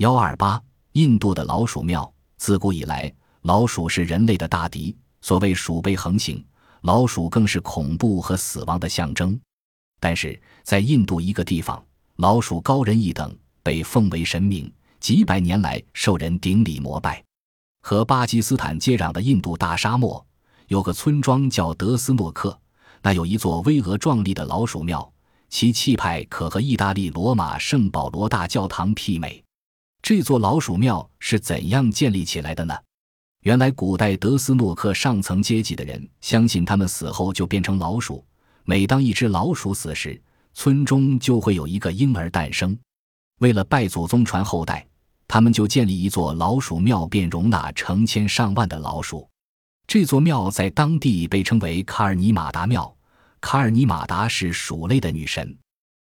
幺二八，印度的老鼠庙。自古以来，老鼠是人类的大敌。所谓鼠辈横行，老鼠更是恐怖和死亡的象征。但是在印度一个地方，老鼠高人一等，被奉为神明，几百年来受人顶礼膜拜。和巴基斯坦接壤的印度大沙漠，有个村庄叫德斯诺克，那有一座巍峨壮丽的老鼠庙，其气派可和意大利罗马圣保罗大教堂媲美。这座老鼠庙是怎样建立起来的呢？原来，古代德斯诺克上层阶级的人相信，他们死后就变成老鼠。每当一只老鼠死时，村中就会有一个婴儿诞生。为了拜祖宗、传后代，他们就建立一座老鼠庙，便容纳成千上万的老鼠。这座庙在当地被称为卡尔尼马达庙。卡尔尼马达是鼠类的女神。